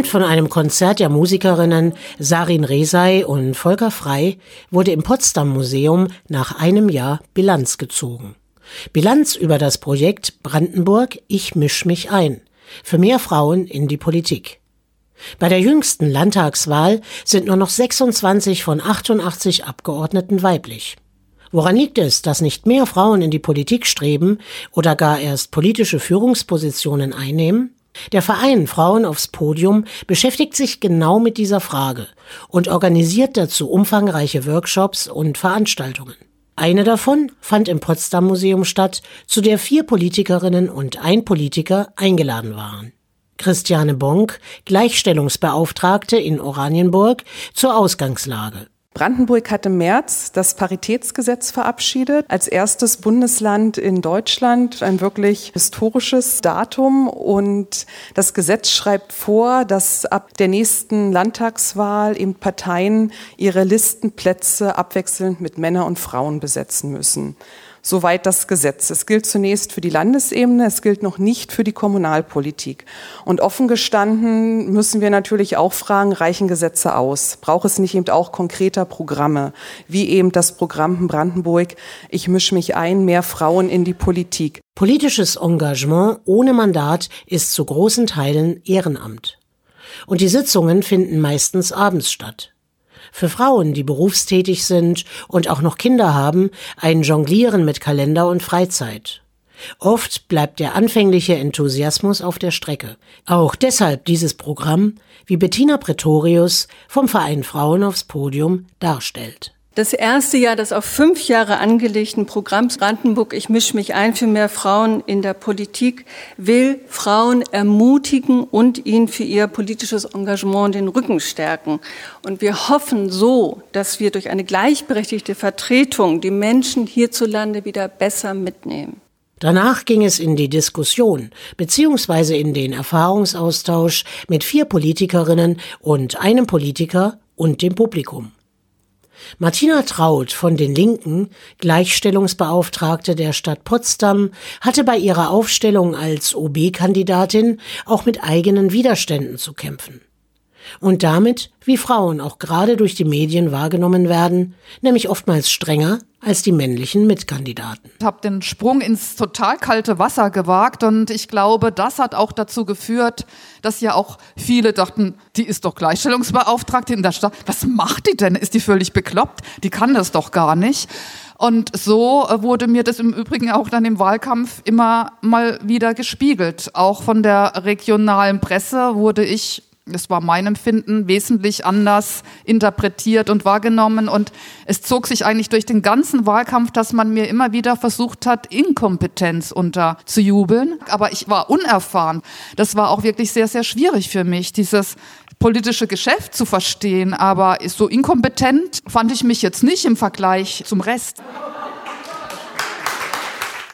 Geträumt von einem Konzert der Musikerinnen Sarin Resay und Volker Frei wurde im Potsdam Museum nach einem Jahr Bilanz gezogen. Bilanz über das Projekt Brandenburg Ich misch mich ein für mehr Frauen in die Politik. Bei der jüngsten Landtagswahl sind nur noch 26 von 88 Abgeordneten weiblich. Woran liegt es, dass nicht mehr Frauen in die Politik streben oder gar erst politische Führungspositionen einnehmen? Der Verein Frauen aufs Podium beschäftigt sich genau mit dieser Frage und organisiert dazu umfangreiche Workshops und Veranstaltungen. Eine davon fand im Potsdam Museum statt, zu der vier Politikerinnen und ein Politiker eingeladen waren. Christiane Bonk, Gleichstellungsbeauftragte in Oranienburg, zur Ausgangslage. Brandenburg hat im März das Paritätsgesetz verabschiedet. Als erstes Bundesland in Deutschland ein wirklich historisches Datum. Und das Gesetz schreibt vor, dass ab der nächsten Landtagswahl eben Parteien ihre Listenplätze abwechselnd mit Männer und Frauen besetzen müssen. Soweit das Gesetz. Es gilt zunächst für die Landesebene, es gilt noch nicht für die Kommunalpolitik. Und offen gestanden müssen wir natürlich auch fragen, reichen Gesetze aus? Braucht es nicht eben auch konkreter Programme, wie eben das Programm Brandenburg, ich mische mich ein, mehr Frauen in die Politik? Politisches Engagement ohne Mandat ist zu großen Teilen Ehrenamt. Und die Sitzungen finden meistens abends statt für Frauen, die berufstätig sind und auch noch Kinder haben, ein Jonglieren mit Kalender und Freizeit. Oft bleibt der anfängliche Enthusiasmus auf der Strecke. Auch deshalb dieses Programm, wie Bettina Pretorius vom Verein Frauen aufs Podium darstellt. Das erste Jahr des auf fünf Jahre angelegten Programms Brandenburg Ich mische mich ein für mehr Frauen in der Politik will Frauen ermutigen und ihnen für ihr politisches Engagement den Rücken stärken. Und wir hoffen so, dass wir durch eine gleichberechtigte Vertretung die Menschen hierzulande wieder besser mitnehmen. Danach ging es in die Diskussion beziehungsweise in den Erfahrungsaustausch mit vier Politikerinnen und einem Politiker und dem Publikum. Martina Traut von den Linken, Gleichstellungsbeauftragte der Stadt Potsdam, hatte bei ihrer Aufstellung als OB-Kandidatin auch mit eigenen Widerständen zu kämpfen und damit, wie Frauen auch gerade durch die Medien wahrgenommen werden, nämlich oftmals strenger als die männlichen Mitkandidaten. Ich habe den Sprung ins total kalte Wasser gewagt und ich glaube, das hat auch dazu geführt, dass ja auch viele dachten, die ist doch Gleichstellungsbeauftragte in der Stadt. Was macht die denn? Ist die völlig bekloppt? Die kann das doch gar nicht. Und so wurde mir das im Übrigen auch dann im Wahlkampf immer mal wieder gespiegelt. Auch von der regionalen Presse wurde ich das war mein Empfinden, wesentlich anders interpretiert und wahrgenommen. Und es zog sich eigentlich durch den ganzen Wahlkampf, dass man mir immer wieder versucht hat, Inkompetenz unterzujubeln. Aber ich war unerfahren. Das war auch wirklich sehr, sehr schwierig für mich, dieses politische Geschäft zu verstehen. Aber so inkompetent fand ich mich jetzt nicht im Vergleich zum Rest.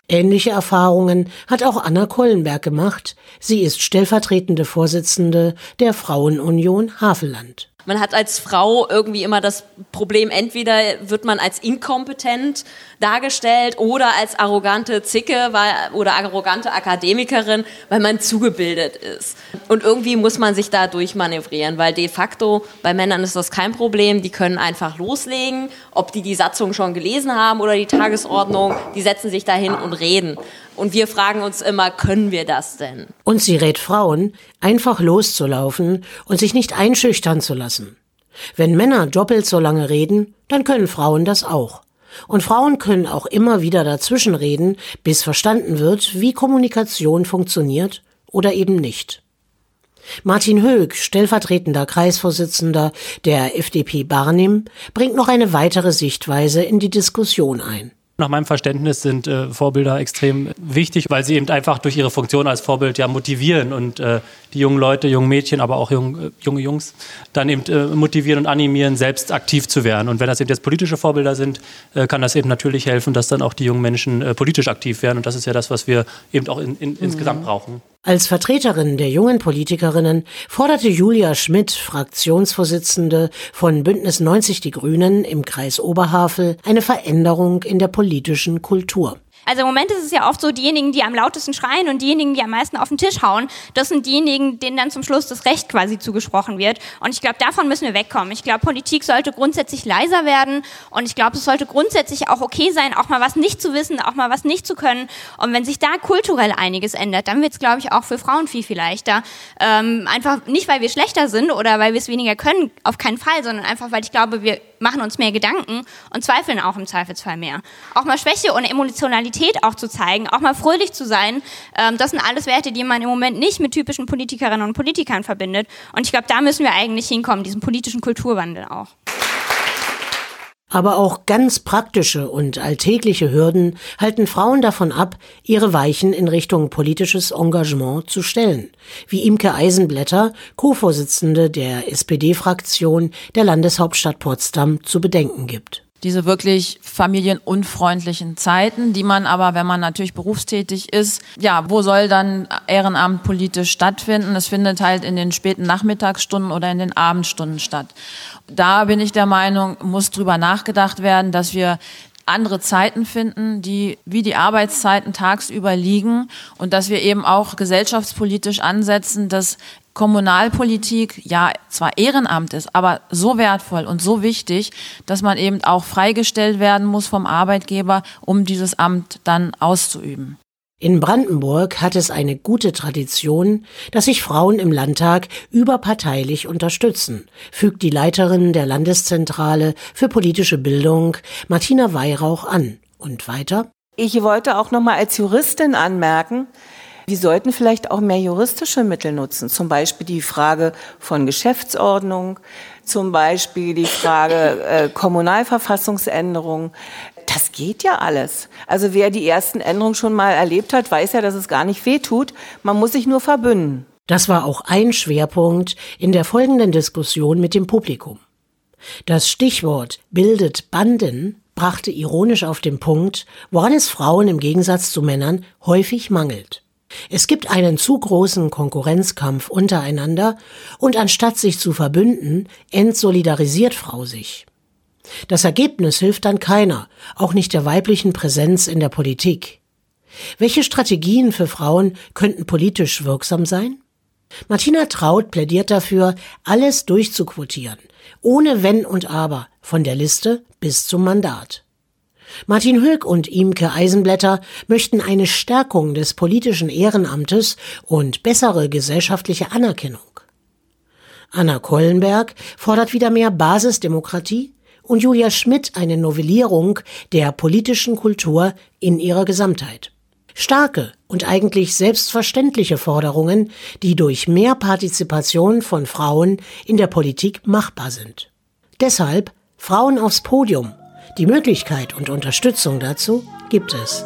Ähnliche Erfahrungen hat auch Anna Kollenberg gemacht. Sie ist stellvertretende Vorsitzende der Frauenunion Havelland. Man hat als Frau irgendwie immer das Problem, entweder wird man als inkompetent dargestellt oder als arrogante Zicke weil, oder arrogante Akademikerin, weil man zugebildet ist. Und irgendwie muss man sich da durchmanövrieren, weil de facto bei Männern ist das kein Problem. Die können einfach loslegen, ob die die Satzung schon gelesen haben oder die Tagesordnung, die setzen sich dahin und reden. Und wir fragen uns immer, können wir das denn? Und sie rät Frauen, einfach loszulaufen und sich nicht einschüchtern zu lassen. Wenn Männer doppelt so lange reden, dann können Frauen das auch. Und Frauen können auch immer wieder dazwischenreden, bis verstanden wird, wie Kommunikation funktioniert oder eben nicht. Martin Höck, stellvertretender Kreisvorsitzender der FDP Barnim, bringt noch eine weitere Sichtweise in die Diskussion ein. Nach meinem Verständnis sind äh, Vorbilder extrem wichtig, weil sie eben einfach durch ihre Funktion als Vorbild ja motivieren und äh, die jungen Leute, jungen Mädchen, aber auch jung, äh, junge Jungs dann eben äh, motivieren und animieren, selbst aktiv zu werden. Und wenn das eben jetzt politische Vorbilder sind, äh, kann das eben natürlich helfen, dass dann auch die jungen Menschen äh, politisch aktiv werden. Und das ist ja das, was wir eben auch in, in, insgesamt brauchen. Als Vertreterin der jungen Politikerinnen forderte Julia Schmidt, Fraktionsvorsitzende von Bündnis 90 Die Grünen im Kreis Oberhavel, eine Veränderung in der politischen Kultur. Also im Moment ist es ja oft so, diejenigen, die am lautesten schreien und diejenigen, die am meisten auf den Tisch hauen, das sind diejenigen, denen dann zum Schluss das Recht quasi zugesprochen wird. Und ich glaube, davon müssen wir wegkommen. Ich glaube, Politik sollte grundsätzlich leiser werden und ich glaube, es sollte grundsätzlich auch okay sein, auch mal was nicht zu wissen, auch mal was nicht zu können. Und wenn sich da kulturell einiges ändert, dann wird es, glaube ich, auch für Frauen viel, viel leichter. Ähm, einfach nicht, weil wir schlechter sind oder weil wir es weniger können, auf keinen Fall, sondern einfach, weil ich glaube, wir machen uns mehr Gedanken und zweifeln auch im Zweifelsfall mehr. Auch mal Schwäche und Emotionalität auch zu zeigen, auch mal fröhlich zu sein, ähm, das sind alles Werte, die man im Moment nicht mit typischen Politikerinnen und Politikern verbindet. Und ich glaube, da müssen wir eigentlich hinkommen, diesen politischen Kulturwandel auch. Aber auch ganz praktische und alltägliche Hürden halten Frauen davon ab, ihre Weichen in Richtung politisches Engagement zu stellen, wie Imke Eisenblätter, Co-Vorsitzende der SPD-Fraktion der Landeshauptstadt Potsdam, zu bedenken gibt diese wirklich familienunfreundlichen Zeiten, die man aber, wenn man natürlich berufstätig ist, ja, wo soll dann Ehrenamt politisch stattfinden? Es findet halt in den späten Nachmittagsstunden oder in den Abendstunden statt. Da bin ich der Meinung, muss drüber nachgedacht werden, dass wir andere Zeiten finden, die wie die Arbeitszeiten tagsüber liegen und dass wir eben auch gesellschaftspolitisch ansetzen, dass Kommunalpolitik ja zwar Ehrenamt ist, aber so wertvoll und so wichtig, dass man eben auch freigestellt werden muss vom Arbeitgeber, um dieses Amt dann auszuüben. In Brandenburg hat es eine gute Tradition, dass sich Frauen im Landtag überparteilich unterstützen, fügt die Leiterin der Landeszentrale für politische Bildung, Martina Weihrauch, an. Und weiter? Ich wollte auch noch mal als Juristin anmerken, wir sollten vielleicht auch mehr juristische Mittel nutzen, zum Beispiel die Frage von Geschäftsordnung, zum Beispiel die Frage äh, Kommunalverfassungsänderung. Das geht ja alles. Also wer die ersten Änderungen schon mal erlebt hat, weiß ja, dass es gar nicht weh tut. Man muss sich nur verbünden. Das war auch ein Schwerpunkt in der folgenden Diskussion mit dem Publikum. Das Stichwort bildet Banden brachte ironisch auf den Punkt, woran es Frauen im Gegensatz zu Männern häufig mangelt. Es gibt einen zu großen Konkurrenzkampf untereinander und anstatt sich zu verbünden, entsolidarisiert Frau sich. Das Ergebnis hilft dann keiner, auch nicht der weiblichen Präsenz in der Politik. Welche Strategien für Frauen könnten politisch wirksam sein? Martina Traut plädiert dafür, alles durchzuquotieren, ohne Wenn und Aber, von der Liste bis zum Mandat. Martin Höck und Imke Eisenblätter möchten eine Stärkung des politischen Ehrenamtes und bessere gesellschaftliche Anerkennung. Anna Kollenberg fordert wieder mehr Basisdemokratie und Julia Schmidt eine Novellierung der politischen Kultur in ihrer Gesamtheit. Starke und eigentlich selbstverständliche Forderungen, die durch mehr Partizipation von Frauen in der Politik machbar sind. Deshalb Frauen aufs Podium die Möglichkeit und Unterstützung dazu gibt es.